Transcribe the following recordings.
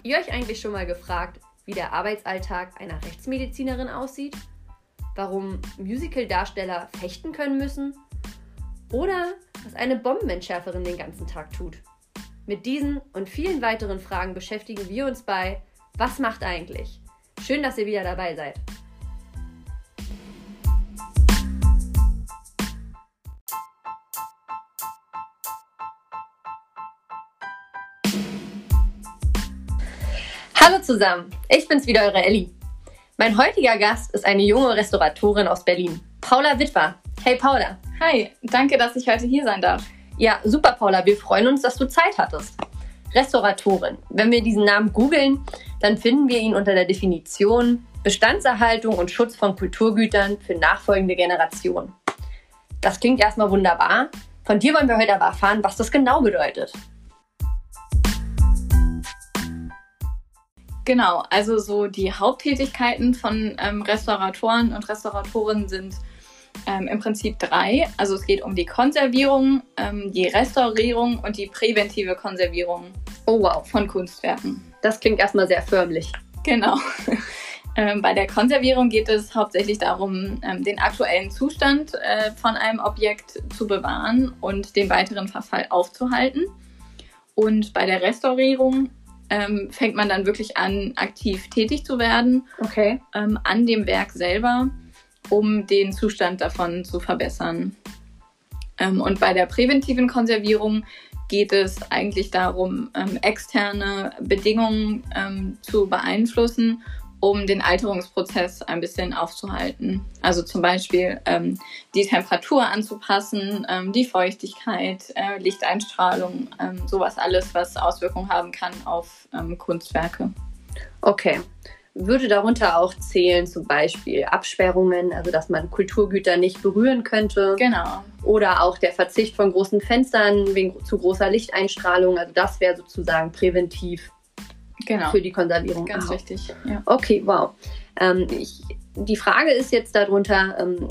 Habt ihr euch eigentlich schon mal gefragt, wie der Arbeitsalltag einer Rechtsmedizinerin aussieht? Warum Musical-Darsteller fechten können müssen? Oder was eine Bombenentschärferin den ganzen Tag tut? Mit diesen und vielen weiteren Fragen beschäftigen wir uns bei Was macht eigentlich? Schön, dass ihr wieder dabei seid. Hallo zusammen, ich bin's wieder, eure Elli. Mein heutiger Gast ist eine junge Restauratorin aus Berlin, Paula Witwer. Hey Paula. Hi, danke, dass ich heute hier sein darf. Ja, super Paula, wir freuen uns, dass du Zeit hattest. Restauratorin. Wenn wir diesen Namen googeln, dann finden wir ihn unter der Definition Bestandserhaltung und Schutz von Kulturgütern für nachfolgende Generationen. Das klingt erstmal wunderbar. Von dir wollen wir heute aber erfahren, was das genau bedeutet. Genau, also so die Haupttätigkeiten von ähm, Restauratoren und Restauratoren sind ähm, im Prinzip drei. Also es geht um die Konservierung, ähm, die Restaurierung und die präventive Konservierung Oh wow, von Kunstwerken. das klingt erstmal sehr förmlich. Genau. Ähm, bei der Konservierung geht es hauptsächlich darum, ähm, den aktuellen Zustand äh, von einem Objekt zu bewahren und den weiteren Verfall aufzuhalten. Und bei der Restaurierung ähm, fängt man dann wirklich an, aktiv tätig zu werden Okay. ähm, an dem Werk selber, um den Zustand davon zu verbessern. Ähm, und bei der präventiven Konservierung geht es eigentlich darum, ähm, externe Bedingungen ähm, zu beeinflussen, um den Alterungsprozess ein bisschen aufzuhalten. Also zum Beispiel ähm, die Temperatur anzupassen, ähm, die Feuchtigkeit, äh, Lichteinstrahlung, ähm, sowas alles, was Auswirkungen haben kann auf ähm, Kunstwerke. Okay. Würde darunter auch zählen zum Beispiel Absperrungen, also dass man Kulturgüter nicht berühren könnte. Genau. Oder auch der Verzicht von großen Fenstern wegen zu großer Lichteinstrahlung. Also das wäre sozusagen präventiv Genau. für die Konservierung. Ganz Ah, richtig. Ja. Okay, wow. Ähm, ich, die Frage ist jetzt darunter, ähm,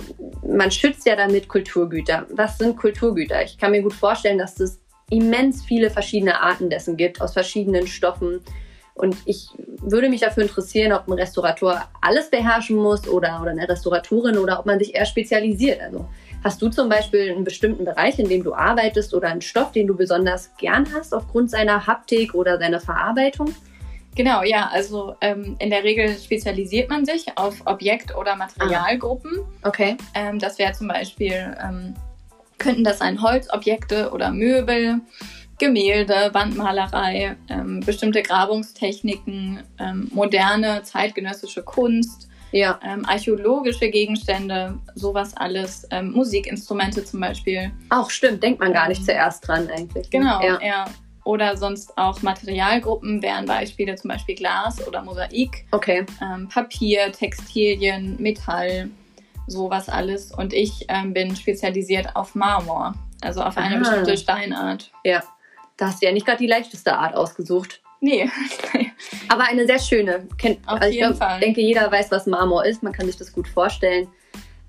man schützt ja damit Kulturgüter. Was sind Kulturgüter? Ich kann mir gut vorstellen, dass es immens viele verschiedene Arten dessen gibt, aus verschiedenen Stoffen. Und ich würde mich dafür interessieren, ob ein Restaurator alles beherrschen muss oder, oder eine Restauratorin oder ob man sich eher spezialisiert. Also hast du zum Beispiel einen bestimmten Bereich, in dem du arbeitest oder einen Stoff, den du besonders gern hast aufgrund seiner Haptik oder seiner Verarbeitung? Genau, ja, also ähm, in der Regel spezialisiert man sich auf Objekt- oder Materialgruppen. Okay. Ähm, das wäre zum Beispiel, ähm, könnten das sein Holzobjekte oder Möbel, Gemälde, Wandmalerei, ähm, bestimmte Grabungstechniken, ähm, moderne zeitgenössische Kunst, Ja. ähm, archäologische Gegenstände, sowas alles, Musikinstrumente zum Beispiel. Auch stimmt, denkt man gar nicht zuerst dran eigentlich. ne? Genau, Ja. ja. Oder sonst auch Materialgruppen wären Beispiele zum Beispiel Glas oder Mosaik. Okay. ähm, Papier, Textilien, Metall, sowas alles. Und ich ähm, bin spezialisiert auf Marmor, also auf eine Ah. bestimmte Steinart. Da hast du ja nicht gerade die leichteste Art ausgesucht. Nee, Aber eine sehr schöne. Kennt, Auf also ich jeden glaub, Fall. denke, jeder weiß, was Marmor ist. Man kann sich das gut vorstellen.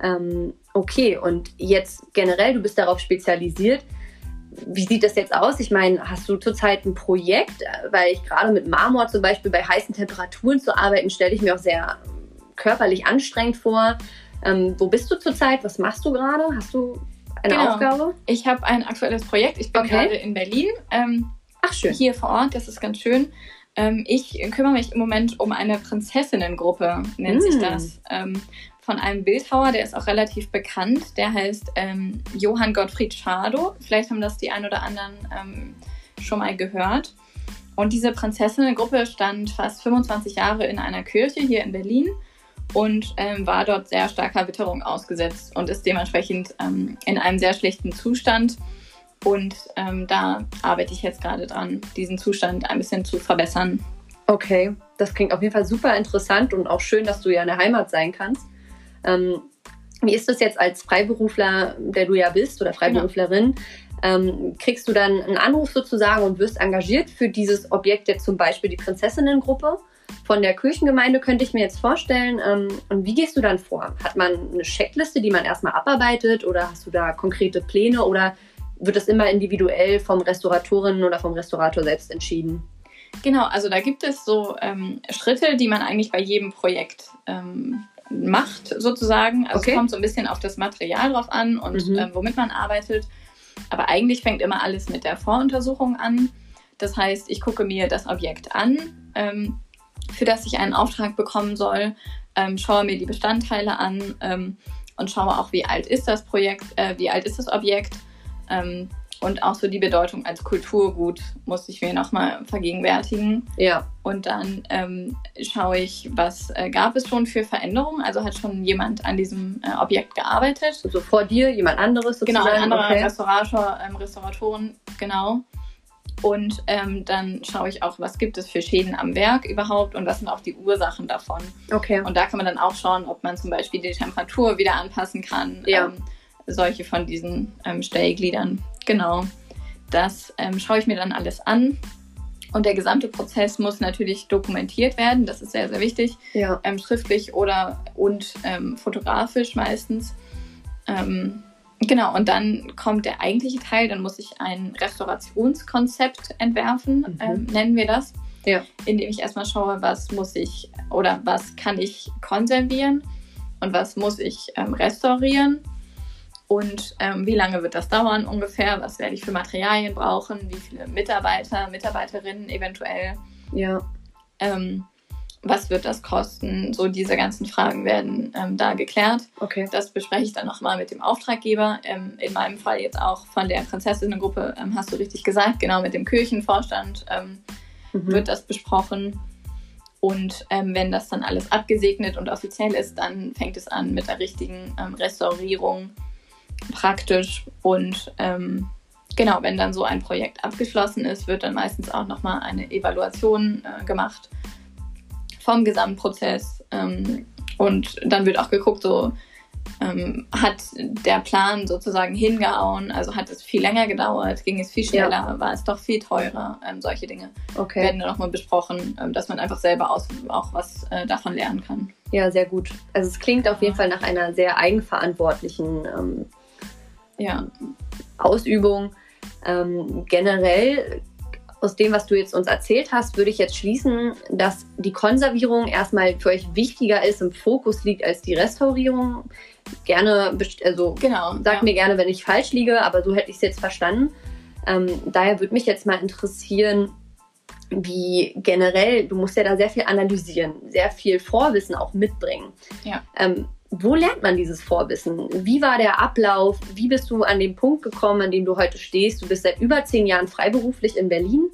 Ähm, okay, und jetzt generell, du bist darauf spezialisiert. Wie sieht das jetzt aus? Ich meine, hast du zurzeit ein Projekt? Weil ich gerade mit Marmor zum Beispiel bei heißen Temperaturen zu arbeiten, stelle ich mir auch sehr körperlich anstrengend vor. Ähm, wo bist du zurzeit? Was machst du gerade? Hast du eine Genau. Aufgabe? ich habe ein aktuelles Projekt. Ich bin Okay. gerade in Berlin, ähm, Ach, schön. hier vor Ort. Das ist ganz schön. Ähm, ich kümmere mich im Moment um eine Prinzessinnengruppe, nennt sich Mm. das. Von einem Bildhauer, der ist auch relativ bekannt. Der heißt ähm, Johann Gottfried Schadow. Vielleicht haben das die ein oder anderen ähm, schon mal gehört. Und diese Prinzessinnengruppe stand fast 25 Jahre in einer Kirche hier in Berlin und ähm, war dort sehr starker Witterung ausgesetzt und ist dementsprechend ähm, in einem sehr schlechten Zustand. Und ähm, da arbeite ich jetzt gerade dran, diesen Zustand ein bisschen zu verbessern. Okay, das klingt auf jeden Fall super interessant und auch schön, dass du ja in der Heimat sein kannst. Ähm, wie ist das jetzt als Freiberufler, der du ja bist oder Freiberuflerin? Ähm, kriegst du dann einen Anruf sozusagen und wirst engagiert für dieses Objekt, jetzt zum Beispiel die Prinzessinnengruppe von der Kirchengemeinde, könnte ich mir jetzt vorstellen. Ähm, und wie gehst du dann vor? Hat man eine Checkliste, die man erstmal abarbeitet oder hast du da konkrete Pläne oder wird das immer individuell vom Restauratorinnen oder vom Restaurator selbst entschieden? Genau, also da gibt es so ähm, Schritte, die man eigentlich bei jedem Projekt ähm, macht, sozusagen. Also Okay. es kommt so ein bisschen auf das Material drauf an und Mhm. ähm, womit man arbeitet. Aber eigentlich fängt immer alles mit der Voruntersuchung an. Das heißt, ich gucke mir das Objekt an, ähm, für das ich einen Auftrag bekommen soll, ähm, schaue mir die Bestandteile an ähm, und schaue auch, wie alt ist das Projekt, äh, wie alt ist das Objekt. Und auch so die Bedeutung als Kulturgut muss ich mir nochmal vergegenwärtigen. Ja, Und dann ähm, schaue ich, was äh, gab es schon für Veränderungen. Also hat schon jemand an diesem äh, Objekt gearbeitet. also vor dir jemand anderes sozusagen. Genau, ein anderer okay. Restaurator, ähm, Restauratoren, genau. Und ähm, dann schaue ich auch, was gibt es für Schäden am Werk überhaupt und was sind auch die Ursachen davon. Okay. Und da kann man dann auch schauen, ob man zum Beispiel die Temperatur wieder anpassen kann. Ja. Ähm, solche von diesen ähm, Stellgliedern. Genau. Das ähm, schaue ich mir dann alles an. Und der gesamte Prozess muss natürlich dokumentiert werden. Das ist sehr, sehr wichtig. Ja. Ähm, schriftlich oder und ähm, fotografisch meistens. Ähm, genau, und dann kommt der eigentliche Teil. Dann muss ich ein Restaurationskonzept entwerfen, Mhm. ähm, nennen wir das. Ja. Indem ich erstmal schaue, was muss ich oder was kann ich konservieren und was muss ich ähm, restaurieren. Und ähm, wie lange wird das dauern ungefähr? Was werde ich für Materialien brauchen? Wie viele Mitarbeiter, Mitarbeiterinnen eventuell? Ja. Ähm, was wird das kosten? So diese ganzen Fragen werden ähm, da geklärt. Okay. Das bespreche ich dann nochmal mit dem Auftraggeber. Ähm, in meinem Fall jetzt auch von der Prinzessinnengruppe, ähm, hast du richtig gesagt, genau mit dem Kirchenvorstand ähm, Mhm. wird das besprochen. Und ähm, wenn das dann alles abgesegnet und offiziell ist, dann fängt es an mit der richtigen ähm, Restaurierung praktisch. Und ähm, genau, wenn dann so ein Projekt abgeschlossen ist, wird dann meistens auch nochmal eine Evaluation äh, gemacht vom Gesamtprozess. Ähm, und dann wird auch geguckt, so ähm, hat der Plan sozusagen hingehauen, also hat es viel länger gedauert, ging es viel schneller, war es doch viel teurer, ähm, solche Dinge Okay. werden dann nochmal besprochen, ähm, dass man einfach selber aus, auch was äh, davon lernen kann. Ja, sehr gut. Also es klingt auf jeden Fall nach einer sehr eigenverantwortlichen ähm, Ja, Ausübung. Ähm, generell, aus dem, was du jetzt uns erzählt hast, würde ich jetzt schließen, dass die Konservierung erstmal für euch wichtiger ist, im Fokus liegt als die Restaurierung. Gerne, also genau. sag ja. mir gerne, wenn ich falsch liege, aber so hätte ich es jetzt verstanden. Ähm, daher würde mich jetzt mal interessieren, wie generell, du musst ja da sehr viel analysieren, sehr viel Vorwissen auch mitbringen. Ja. Ähm, wo lernt man dieses Vorwissen? Wie war der Ablauf? Wie bist du an den Punkt gekommen, an dem du heute stehst? Du bist seit über zehn Jahren freiberuflich in Berlin.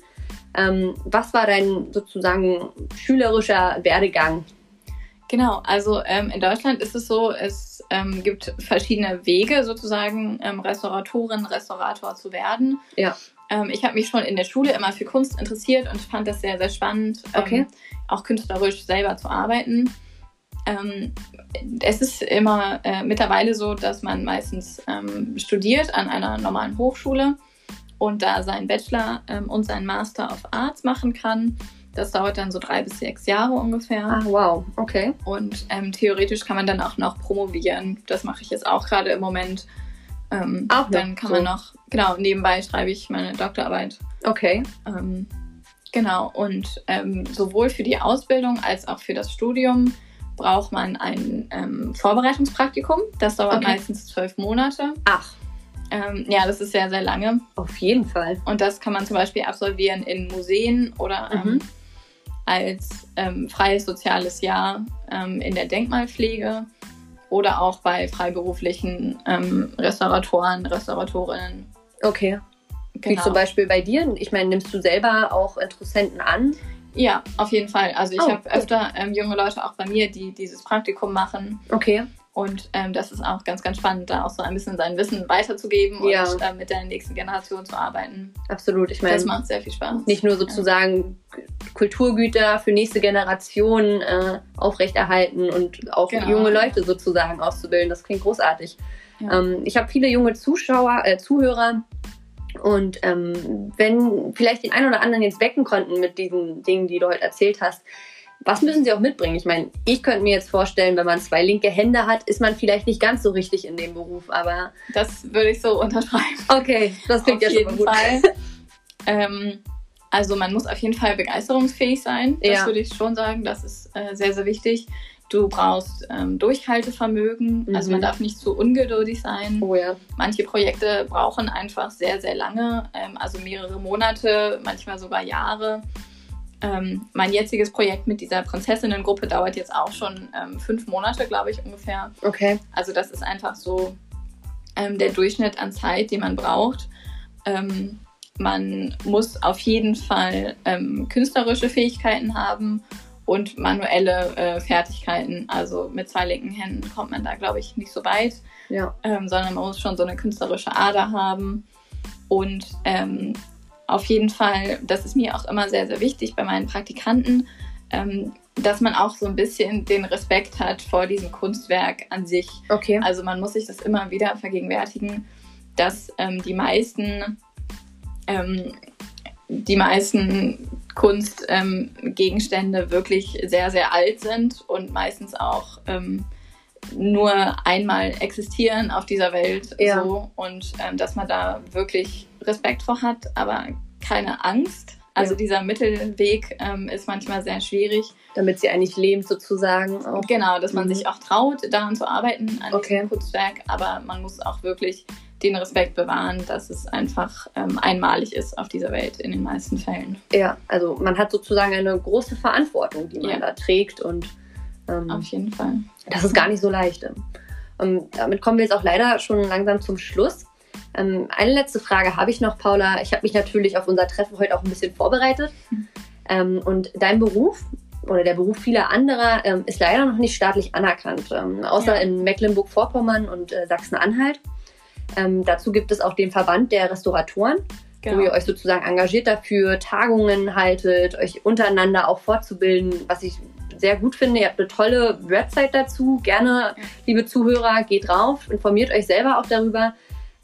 Ähm, was war dein sozusagen schülerischer Werdegang? Genau, also ähm, in Deutschland ist es so, es ähm, gibt verschiedene Wege sozusagen, ähm, Restauratorin, Restaurator zu werden. Ja. Ähm, ich habe mich schon in der Schule immer für Kunst interessiert und fand das sehr, sehr spannend, Okay. ähm, auch künstlerisch selber zu arbeiten. Ähm, es ist immer äh, mittlerweile so, dass man meistens ähm, studiert an einer normalen Hochschule und da seinen Bachelor ähm, und seinen Master of Arts machen kann. Das dauert dann so drei bis sechs Jahre ungefähr. Ah, wow, okay. Und ähm, theoretisch kann man dann auch noch promovieren. Das mache ich jetzt auch gerade im Moment. Ähm, Auch dann kann so. man noch, genau, nebenbei schreibe ich meine Doktorarbeit. Okay. Ähm, genau, und ähm, sowohl für die Ausbildung als auch für das Studium braucht man ein ähm, Vorbereitungspraktikum. Das dauert Okay. meistens zwölf Monate. Ach, Ähm, ja, das ist sehr, sehr lange. auf jeden Fall. Und das kann man zum Beispiel absolvieren in Museen oder ähm, Mhm. als ähm, freies soziales Jahr ähm, in der Denkmalpflege oder auch bei freiberuflichen ähm, Restauratoren, Restauratorinnen. Okay. Wie Genau. zum Beispiel bei dir? Ich meine, nimmst du selber auch Interessenten an? Ja, auf jeden Fall. Also ich Oh, habe öfter ähm, junge Leute auch bei mir, die dieses Praktikum machen. Okay. Und ähm, das ist auch ganz, ganz spannend, da auch so ein bisschen sein Wissen weiterzugeben Ja. und äh, mit der nächsten Generation zu arbeiten. Absolut. Ich meine, Das macht sehr viel Spaß. nicht nur sozusagen Kulturgüter für nächste Generation äh, aufrechterhalten und auch Genau. junge Leute sozusagen auszubilden. Das klingt großartig. Ja. Ähm, ich habe viele junge Zuschauer, äh, Zuhörer. Und ähm, wenn vielleicht den einen oder anderen jetzt wecken konnten mit diesen Dingen, die du heute erzählt hast, was müssen sie auch mitbringen? Ich meine, ich könnte mir jetzt vorstellen, wenn man zwei linke Hände hat, ist man vielleicht nicht ganz so richtig in dem Beruf, aber Das würde ich so unterschreiben. okay, das klingt Auf ja schon mal jeden gut. Fall. ähm, Also man muss auf jeden Fall begeisterungsfähig sein. Das Ja. würde ich schon sagen. Das ist äh, sehr, sehr wichtig. Du brauchst ähm, Durchhaltevermögen. Also Mhm. man darf nicht zu ungeduldig sein. Oh ja. Manche Projekte brauchen einfach sehr, sehr lange, ähm, also mehrere Monate, manchmal sogar Jahre. Ähm, mein jetziges Projekt mit dieser Prinzessinnengruppe dauert jetzt auch schon ähm, fünf Monate, glaube ich, ungefähr. Okay. Also das ist einfach so ähm, der Durchschnitt an Zeit, die man braucht. Ähm, man muss auf jeden Fall künstlerische Fähigkeiten haben und manuelle äh, Fertigkeiten. Also mit zwei linken Händen kommt man da, glaube ich, nicht so weit Ja. ähm, sondern man muss schon so eine künstlerische Ader haben. Und ähm, auf jeden Fall, das ist mir auch immer sehr, sehr wichtig bei meinen Praktikanten, ähm, dass man auch so ein bisschen den Respekt hat vor diesem Kunstwerk an sich. Okay. Also man muss sich das immer wieder vergegenwärtigen, dass ähm, die meisten ähm, die meisten Kunstgegenstände wirklich sehr, sehr alt sind und meistens auch ähm, nur einmal existieren auf dieser Welt Ja. so und ähm, dass man da wirklich Respekt vor hat, aber keine Angst. Also Ja. dieser Mittelweg ähm, ist manchmal sehr schwierig. Damit sie eigentlich lebt sozusagen auch. Genau, dass man Mhm. sich auch traut, daran zu arbeiten, an Okay. diesem Kunstwerk, aber man muss auch wirklich den Respekt bewahren, dass es einfach ähm, einmalig ist auf dieser Welt in den meisten Fällen. Ja, also man hat sozusagen eine große Verantwortung, die man Ja. da trägt und ähm, Auf jeden Fall. das ist gar nicht so leicht. Ähm, damit kommen wir jetzt auch leider schon langsam zum Schluss. Ähm, eine letzte Frage habe ich noch, Paula. Ich habe mich natürlich auf unser Treffen heute auch ein bisschen vorbereitet. Ähm, und dein Beruf oder der Beruf vieler anderer ähm, ist leider noch nicht staatlich anerkannt, ähm, außer Ja. in Mecklenburg-Vorpommern und äh, Sachsen-Anhalt. Ähm, dazu gibt es auch den Verband der Restauratoren, wo ihr euch sozusagen engagiert dafür, Tagungen haltet, euch untereinander auch fortzubilden, was ich sehr gut finde. Ihr habt eine tolle Website dazu. Gerne, liebe Zuhörer, geht drauf, informiert euch selber auch darüber.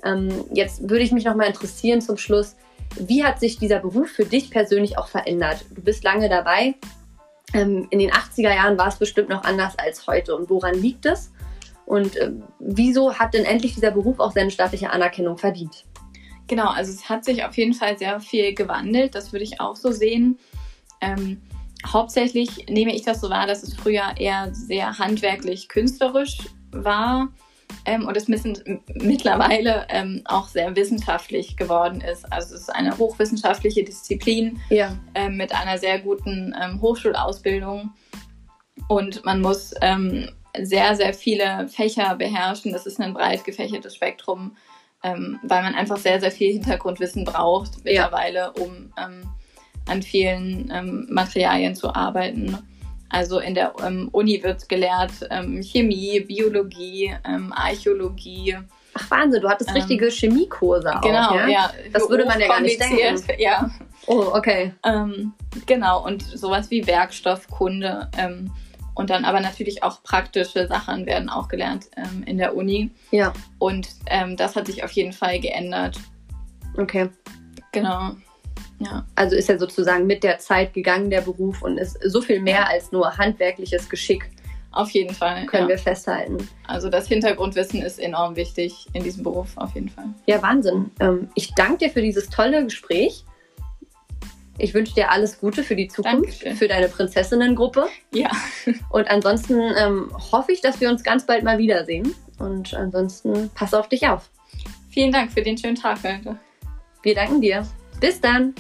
Ähm, jetzt würde ich mich noch mal interessieren zum Schluss, wie hat sich dieser Beruf für dich persönlich auch verändert? Du bist lange dabei. Ähm, in den 80er Jahren war es bestimmt noch anders als heute. Und woran liegt es? Und ähm, wieso hat denn endlich dieser Beruf auch seine staatliche Anerkennung verdient? Genau, also es hat sich auf jeden Fall sehr viel gewandelt, das würde ich auch so sehen. Ähm, hauptsächlich nehme ich das so wahr, dass es früher eher sehr handwerklich künstlerisch war ähm, und es mittlerweile ähm, auch sehr wissenschaftlich geworden ist. Also es ist eine hochwissenschaftliche Disziplin Ja. ähm, mit einer sehr guten ähm, Hochschulausbildung und man muss ähm, sehr, sehr viele Fächer beherrschen. Das ist ein breit gefächertes Spektrum, ähm, weil man einfach sehr, sehr viel Hintergrundwissen braucht mittlerweile, um ähm, an vielen ähm, Materialien zu arbeiten. Also in der ähm, Uni wird gelehrt ähm, Chemie, Biologie, ähm, Archäologie. Ach Wahnsinn, du hattest richtige Chemiekurse auch. genau, ja? ja. Das würde man ja gar nicht hochkompliziert, Ja, Oh, okay. genau, und sowas wie Werkstoffkunde. Und dann aber natürlich auch praktische Sachen werden auch gelernt ähm, in der Uni. Ja, Und ähm, das hat sich auf jeden Fall geändert. okay. Genau. Ja, Also ist er sozusagen mit der Zeit gegangen, der Beruf, und ist so viel mehr als nur handwerkliches Geschick, auf jeden Fall. können ja. wir festhalten. Also das Hintergrundwissen ist enorm wichtig in diesem Beruf, auf jeden Fall. Ja, Wahnsinn. Ähm, ich danke dir für dieses tolle Gespräch. Ich wünsche dir alles Gute für die Zukunft, Dankeschön. für deine Prinzessinnengruppe. Ja, Und ansonsten ähm, hoffe ich, dass wir uns ganz bald mal wiedersehen. Und ansonsten pass auf dich auf. vielen Dank für den schönen Tag heute. Wir danken dir. Bis dann.